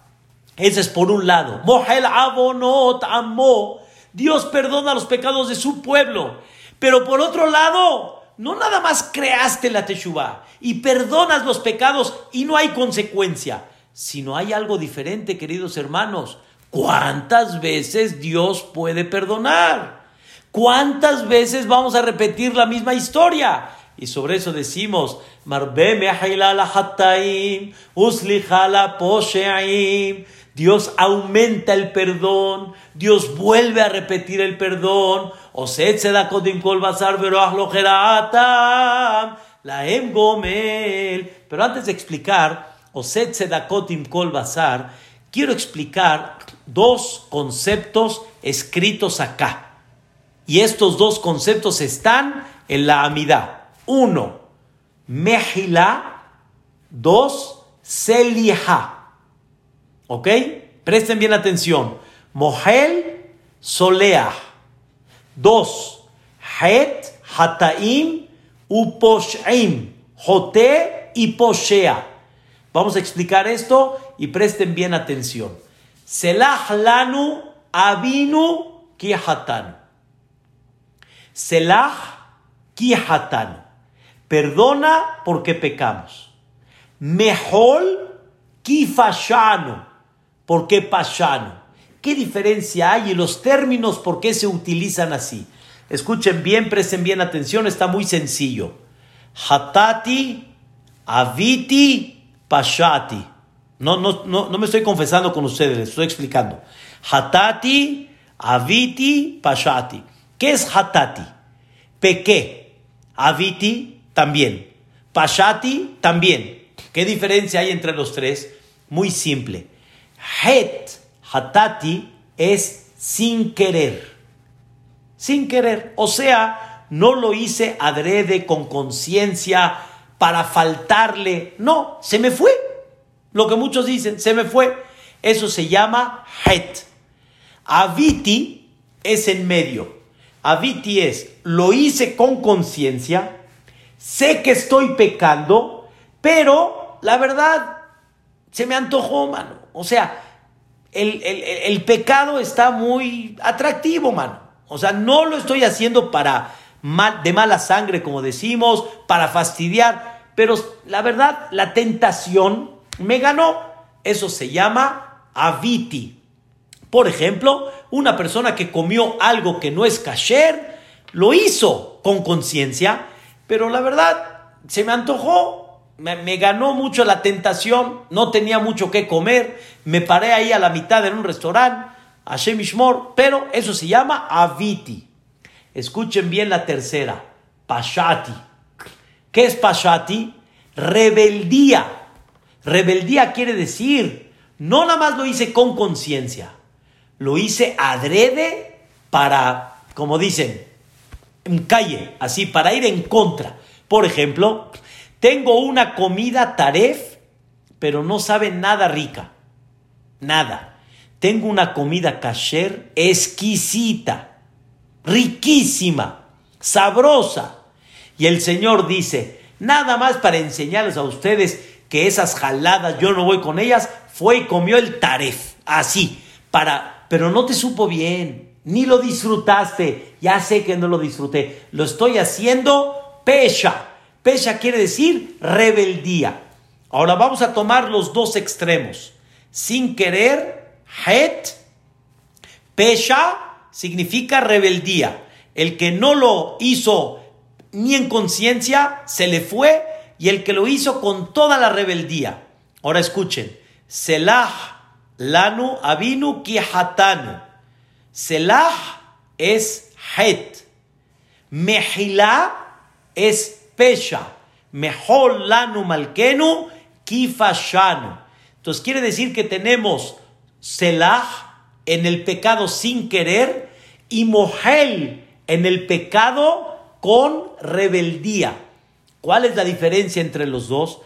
Ese es por un lado. Mohel Abonot Amo. Dios perdona los pecados de su pueblo. Pero por otro lado, no nada más creaste la Teshuvah y perdonas los pecados y no hay consecuencia, sino hay algo diferente, queridos hermanos. ¿Cuántas veces Dios puede perdonar? ¿Cuántas veces vamos a repetir la misma historia? Y sobre eso decimos, Dios aumenta el perdón, Dios vuelve a repetir el perdón. Gomel. Pero antes de explicar, Oset Kol quiero explicar dos conceptos escritos acá. Y estos dos conceptos están en la Amidad. Uno, Mejila. Dos, Seliha. ¿Ok? Presten bien atención. Mohel, Soleah. Dos, Het, Hataim, Uposhaim. Jote y Poshea. Vamos a explicar esto y presten bien atención. Selah lanu abinu kihatan. Selah kihatan. Perdona porque pecamos. Mejol kifashanu. Porque pashanu. ¿Qué diferencia hay en los términos por qué se utilizan así? Escuchen bien, presten bien atención, está muy sencillo. Hatati, aviti, pashati. No, no, no, no me estoy confesando con ustedes, les estoy explicando. Hatati, aviti, pashati. ¿Qué es hatati? Pequé. Aviti, también. Pashati, también. ¿Qué diferencia hay entre los tres? Muy simple. Het, hatati, es sin querer. Sin querer. O sea, no lo hice adrede con conciencia para faltarle. No, se me fue. Lo que muchos dicen, se me fue. Eso se llama het. Aviti es en medio. Aviti es, lo hice con conciencia, sé que estoy pecando, pero la verdad se me antojó, mano. O sea, el, el pecado está muy atractivo, mano. O sea, no lo estoy haciendo para mal, de mala sangre, como decimos, para fastidiar, pero la verdad, la tentación me ganó. Eso se llama aviti. Por ejemplo, una persona que comió algo que no es kasher, lo hizo con conciencia, pero la verdad se me antojó, me, ganó mucho la tentación, no tenía mucho que comer, me paré ahí a la mitad en un restaurante, a Shemishmor, pero eso se llama aviti. Escuchen bien la tercera, pashati. ¿Qué es pashati? Rebeldía. Rebeldía quiere decir, no nada más lo hice con conciencia, lo hice adrede para, como dicen, en calle, así, para ir en contra. Por ejemplo, tengo una comida taref, pero no sabe nada rica. Nada. Tengo una comida kasher exquisita, riquísima, sabrosa. Y el Señor dice, nada más para enseñarles a ustedes que esas jaladas yo no voy con ellas, fue y comió el taref, así, para pero no te supo bien, ni lo disfrutaste. Ya sé que no lo disfruté. Lo estoy haciendo pesha. Pesha quiere decir rebeldía. Ahora vamos a tomar los dos extremos. Sin querer, het. Pesha significa rebeldía. El que no lo hizo ni en conciencia, se le fue. Y el que lo hizo con toda la rebeldía. Ahora escuchen. Selah Lanu avinu kihatanu. Selah es het. Mehila es pesha. Mejol lanu malkenu kifashanu. Entonces quiere decir que tenemos selah en el pecado sin querer y mohel en el pecado con rebeldía. ¿Cuál es la diferencia entre los dos?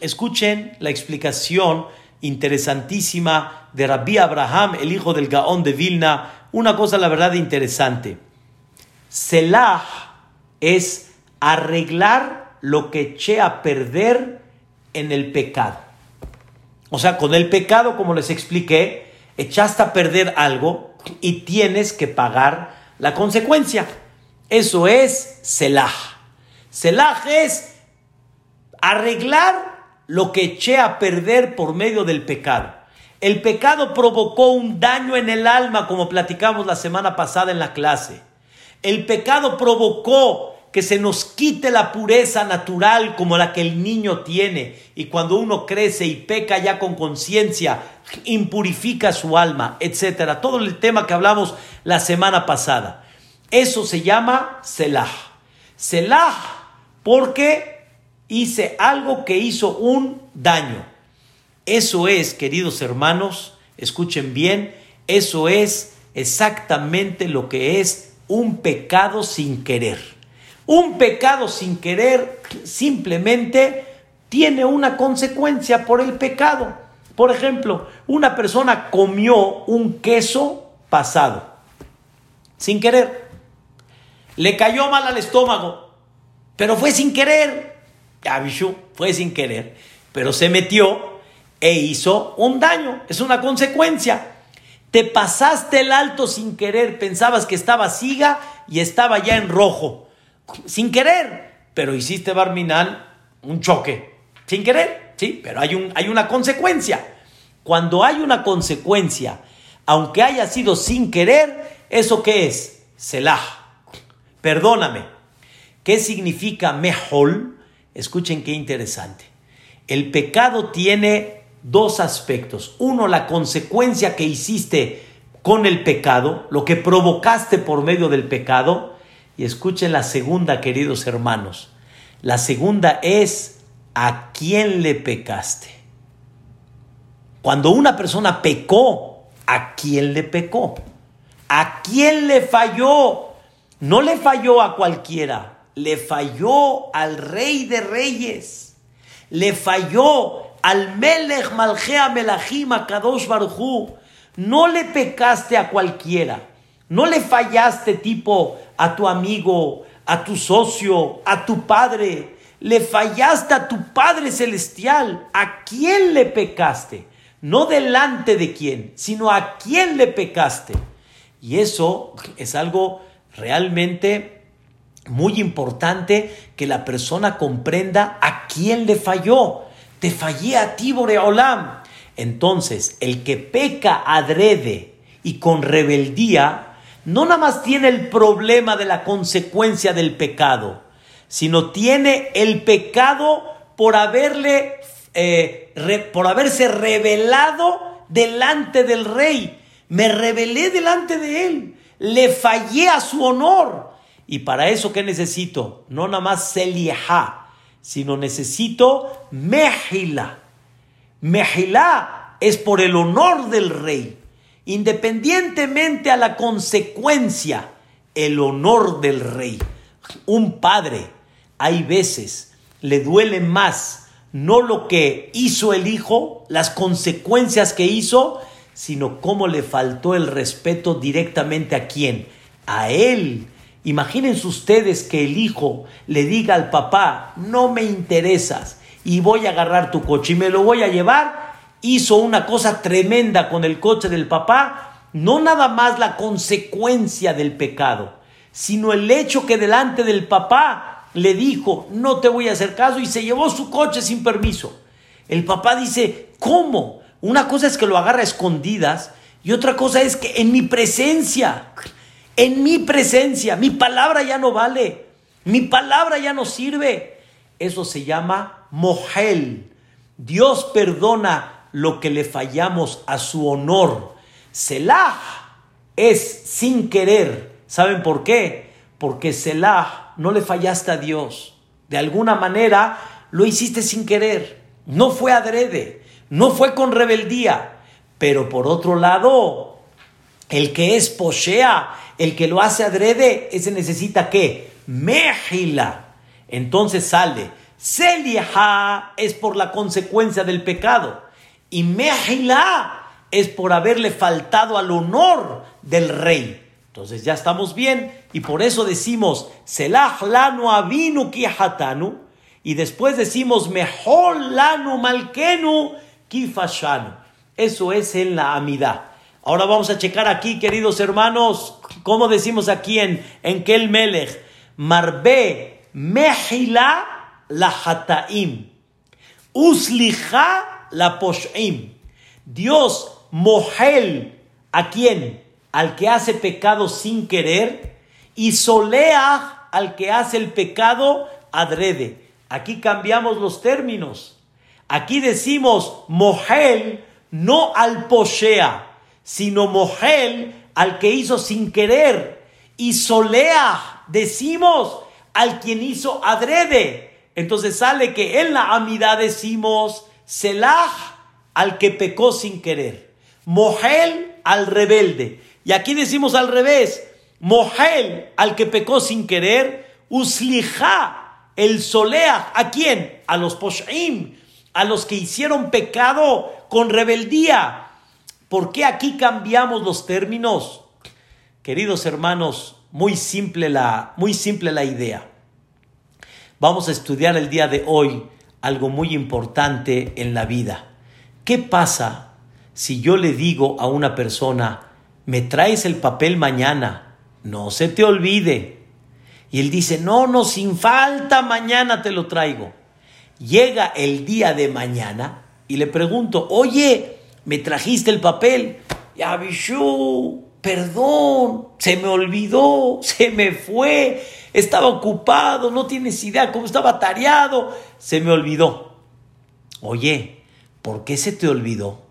Escuchen la explicación interesantísima de Rabbi Abraham, el hijo del Gaón de Vilna. Una cosa, la verdad, interesante. Selah es arreglar lo que eché a perder en el pecado. O sea, con el pecado, como les expliqué, echaste a perder algo y tienes que pagar la consecuencia. Eso es Selah. Selah es arreglar lo que eché a perder por medio del pecado. El pecado provocó un daño en el alma, como platicamos la semana pasada en la clase. El pecado provocó que se nos quite la pureza natural como la que el niño tiene. Y cuando uno crece y peca ya con conciencia, impurifica su alma, etc. Todo el tema que hablamos la semana pasada. Eso se llama Selah. Selah porque hice algo que hizo un daño. Eso es, queridos hermanos, escuchen bien, eso es exactamente lo que es un pecado sin querer. Un pecado sin querer simplemente tiene una consecuencia por el pecado. Por ejemplo, una persona comió un queso pasado, sin querer. Le cayó mal al estómago, pero fue sin querer. Abishu fue sin querer, pero se metió e hizo un daño. Es una consecuencia. Te pasaste el alto sin querer, pensabas que estaba siga y estaba ya en rojo. Sin querer, pero hiciste barminal un choque. Sin querer, sí, pero hay, un, hay una consecuencia. Cuando hay una consecuencia, aunque haya sido sin querer, ¿eso qué es? Selah. Perdóname. ¿Qué significa mejol? Escuchen qué interesante. El pecado tiene dos aspectos. Uno, la consecuencia que hiciste con el pecado, lo que provocaste por medio del pecado. Y escuchen la segunda, queridos hermanos. La segunda es a quién le pecaste. Cuando una persona pecó, ¿a quién le pecó? ¿A quién le falló? No le falló a cualquiera, le falló al rey de reyes, le falló al Melech Malchea Melachim Kadosh Baruchu. No le pecaste a cualquiera, no le fallaste tipo a tu amigo, a tu socio, a tu padre, le fallaste a tu Padre Celestial. ¿A quién le pecaste? No delante de quién, sino a quién le pecaste. Y eso es algo realmente muy importante que la persona comprenda a quién le falló. Te fallé a ti, Boreolam. Entonces, el que peca adrede y con rebeldía, no nada más tiene el problema de la consecuencia del pecado, sino tiene el pecado por haberle, eh, por haberse revelado delante del rey. Me rebelé delante de él le fallé a su honor. Y para eso, ¿qué necesito? No nada más Selieha, sino necesito Mejila. Mejila es por el honor del rey. Independientemente a la consecuencia, el honor del rey. Un padre, hay veces, le duele más no lo que hizo el hijo, las consecuencias que hizo, sino cómo le faltó el respeto directamente a quién, a él. Imagínense ustedes que el hijo le diga al papá, no me interesas y voy a agarrar tu coche y me lo voy a llevar. Hizo una cosa tremenda con el coche del papá, no nada más la consecuencia del pecado, sino el hecho que delante del papá le dijo, no te voy a hacer caso y se llevó su coche sin permiso. El papá dice, ¿cómo? Una cosa es que lo agarra a escondidas y otra cosa es que en mi presencia, en mi presencia, mi palabra ya no vale, mi palabra ya no sirve. Eso se llama mojel. Dios perdona lo que le fallamos a su honor. Selah es sin querer. ¿Saben por qué? Porque Selah no le fallaste a Dios. De alguna manera lo hiciste sin querer. No fue adrede. No fue con rebeldía. Pero por otro lado, el que es poshea, el que lo hace adrede, ese necesita qué? Mejila. Entonces sale. Seliha es por la consecuencia del pecado. Y Mejila es por haberle faltado al honor del rey. Entonces ya estamos bien. Y por eso decimos, Selah lanu avinu kihatanu. Y después decimos, Mejol lanu malkenu Kifashanu. Eso es en la amidad. Ahora vamos a checar aquí, queridos hermanos, como decimos aquí en, en Kel Melech, Marbe Mejila la Hataim, Usliha la Poshim. Dios mojel a quién? Al que hace pecado sin querer y solea al que hace el pecado adrede. Aquí cambiamos los términos. Aquí decimos mohel no al poshea, sino mohel al que hizo sin querer. Y solea decimos al quien hizo adrede. Entonces sale que en la amidad decimos selah al que pecó sin querer. Mohel al rebelde. Y aquí decimos al revés. Mohel al que pecó sin querer. Usliha el solea. ¿A quién? A los poshaim. A los que hicieron pecado con rebeldía. ¿Por qué aquí cambiamos los términos? Queridos hermanos, muy simple la, muy simple la idea. Vamos a estudiar el día de hoy algo muy importante en la vida. ¿Qué pasa si yo le digo a una persona, me traes el papel mañana, no se te olvide? Y él dice, no, no, sin falta, mañana te lo traigo. Llega el día de mañana y le pregunto, oye, ¿me trajiste el papel? Ya, Bishu, perdón, se me olvidó, se me fue, estaba ocupado, no tienes idea cómo estaba tareado, se me olvidó. Oye, ¿por qué se te olvidó?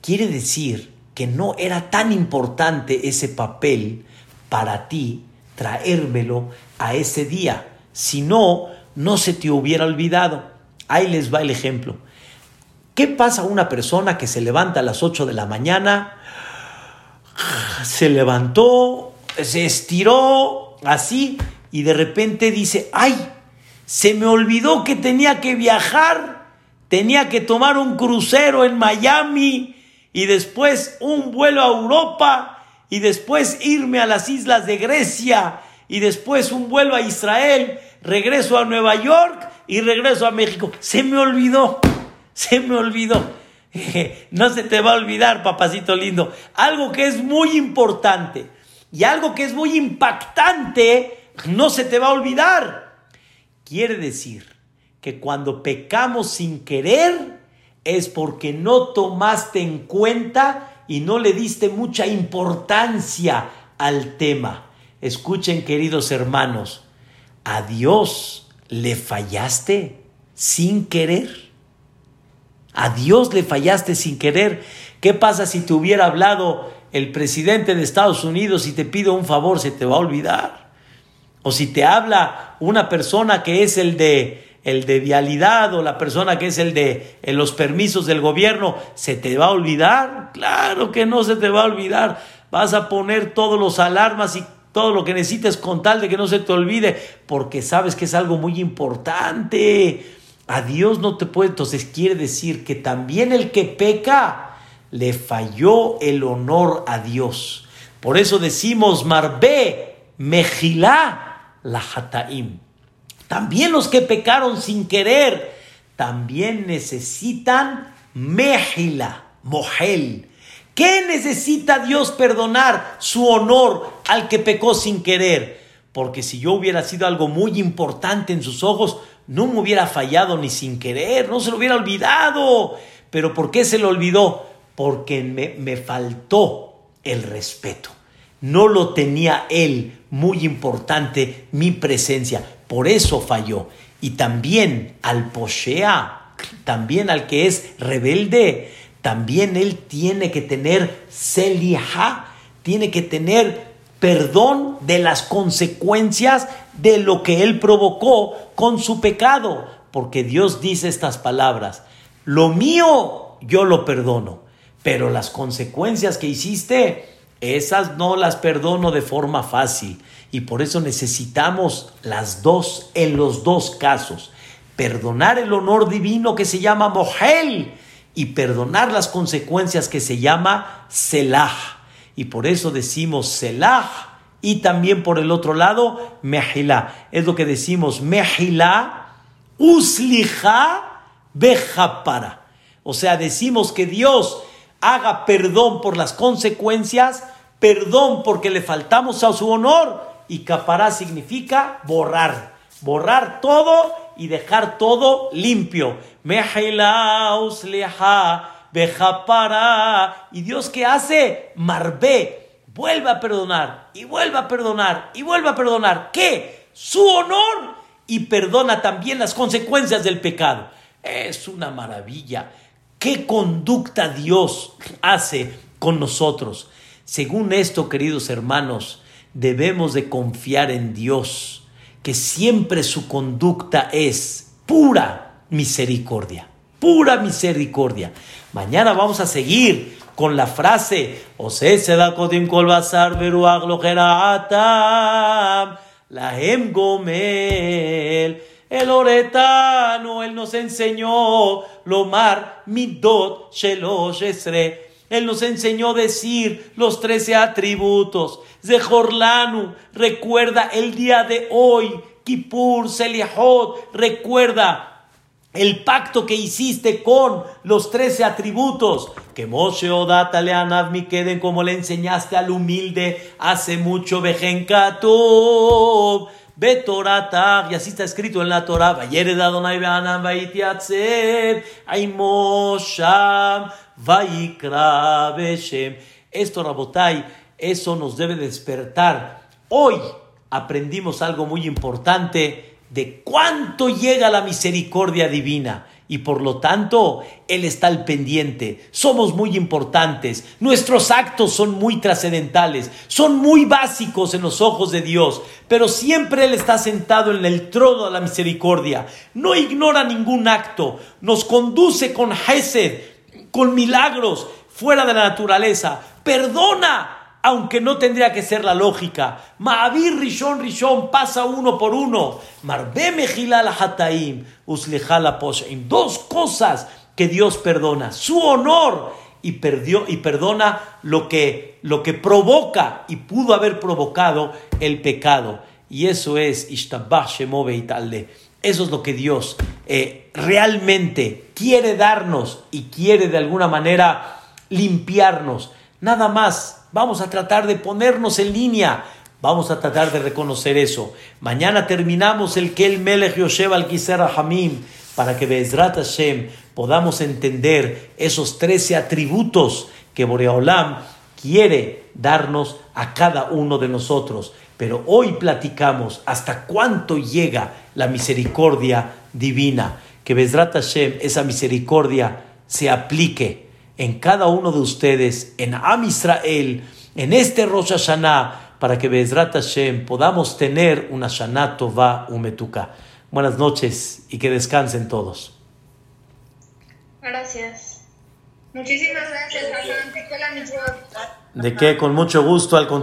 Quiere decir que no era tan importante ese papel para ti traérmelo a ese día, si no, no se te hubiera olvidado. Ahí les va el ejemplo. ¿Qué pasa a una persona que se levanta a las 8 de la mañana? Se levantó, se estiró así y de repente dice, ay, se me olvidó que tenía que viajar, tenía que tomar un crucero en Miami y después un vuelo a Europa y después irme a las islas de Grecia y después un vuelo a Israel, regreso a Nueva York y regreso a México. Se me olvidó se me olvidó. No se te va a olvidar, papacito lindo. Algo que es muy importante y algo que es muy impactante, no se te va a olvidar. Quiere decir que cuando pecamos sin querer es porque no tomaste en cuenta y no le diste mucha importancia al tema. Escuchen, queridos hermanos, ¿a Dios le fallaste sin querer? A Dios le fallaste sin querer. ¿Qué pasa si te hubiera hablado el presidente de Estados Unidos y te pide un favor? ¿Se te va a olvidar? O si te habla una persona que es el de el de vialidad o la persona que es el de los permisos del gobierno, ¿se te va a olvidar? Claro que no se te va a olvidar. Vas a poner todos los alarmas y todo lo que necesites con tal de que no se te olvide, porque sabes que es algo muy importante. A Dios no te puede, entonces quiere decir que también el que peca le falló el honor a Dios. Por eso decimos Marbe, Mejilá, la Hataim. También los que pecaron sin querer, también necesitan Mejila, Mohel. ¿Qué necesita Dios perdonar? Su honor al que pecó sin querer. Porque si yo hubiera sido algo muy importante en sus ojos, no me hubiera fallado ni sin querer, no se lo hubiera olvidado. Pero ¿por qué se lo olvidó? Porque me, me faltó el respeto. No lo tenía él muy importante mi presencia. Por eso falló. Y también al poshea, también al que es rebelde, también él tiene que tener selija, tiene que tener perdón de las consecuencias de lo que él provocó con su pecado, porque Dios dice estas palabras, lo mío yo lo perdono, pero las consecuencias que hiciste, esas no las perdono de forma fácil. Y por eso necesitamos las dos en los dos casos. Perdonar el honor divino que se llama Mohel y perdonar las consecuencias que se llama Selah. Y por eso decimos Selah y también por el otro lado Mehilá. Es lo que decimos Mehilá, Usliha, Bejapara. O sea, decimos que Dios haga perdón por las consecuencias, perdón porque le faltamos a su honor y capará significa borrar, borrar todo y dejar todo limpio. Mehilá, Usliha, Bejapara. ¿Y Dios qué hace? Marbe. Vuelve a perdonar y vuelve a perdonar y vuelve a perdonar. ¿Qué? Su honor y perdona también las consecuencias del pecado. Es una maravilla. ¿Qué conducta Dios hace con nosotros? Según esto, queridos hermanos, debemos de confiar en Dios, que siempre su conducta es pura misericordia, pura misericordia. Mañana vamos a seguir con la frase, se da la hem gomel. El oretano, él nos enseñó lomar midot shelosh esre. Él nos enseñó decir los trece atributos. Zehorlanu, recuerda el día de hoy. Kippur, Seliahot, recuerda el pacto que hiciste con los trece atributos. Que Moshe Odata Leanav mi queden como le enseñaste al humilde hace mucho. Vejenkatov. Betorata, y así está escrito en la Torah, Vayere Adonai Beanam Vaitiatzed, Aimosham, Beshem. Esto, Rabotai, eso nos debe despertar. Hoy aprendimos algo muy importante de cuánto llega la misericordia divina. Y por lo tanto Él está al pendiente. Somos muy importantes, nuestros actos son muy trascendentales, son muy básicos en los ojos de Dios, pero siempre Él está sentado en el trono de la misericordia. No ignora ningún acto, nos conduce con Hesed, con milagros fuera de la naturaleza, perdona aunque no tendría que ser la lógica. Ma'avir Rishon Rishon pasa uno por uno. Marbe la Hataim, Uslejala Posheim. Dos cosas que Dios perdona: su honor y, perdió, y perdona lo que, lo que provoca y pudo haber provocado el pecado. Y eso es Ishtabah Eso es lo que Dios eh, realmente quiere darnos y quiere de alguna manera limpiarnos. Nada más Vamos a tratar de ponernos en línea. Vamos a tratar de reconocer eso. Mañana terminamos el Kel Melech Yoshev al Hamim para que Bezrat Hashem podamos entender esos trece atributos que Boreolam quiere darnos a cada uno de nosotros. Pero hoy platicamos hasta cuánto llega la misericordia divina. Que Bezrat Hashem, esa misericordia, se aplique en cada uno de ustedes, en Am Israel, en este Rosh Hashanah, para que Bezrat Hashem podamos tener una Shana Tova Umetuka. Buenas noches y que descansen todos. Gracias. Muchísimas gracias, ¿De qué? Con mucho gusto, al contrario.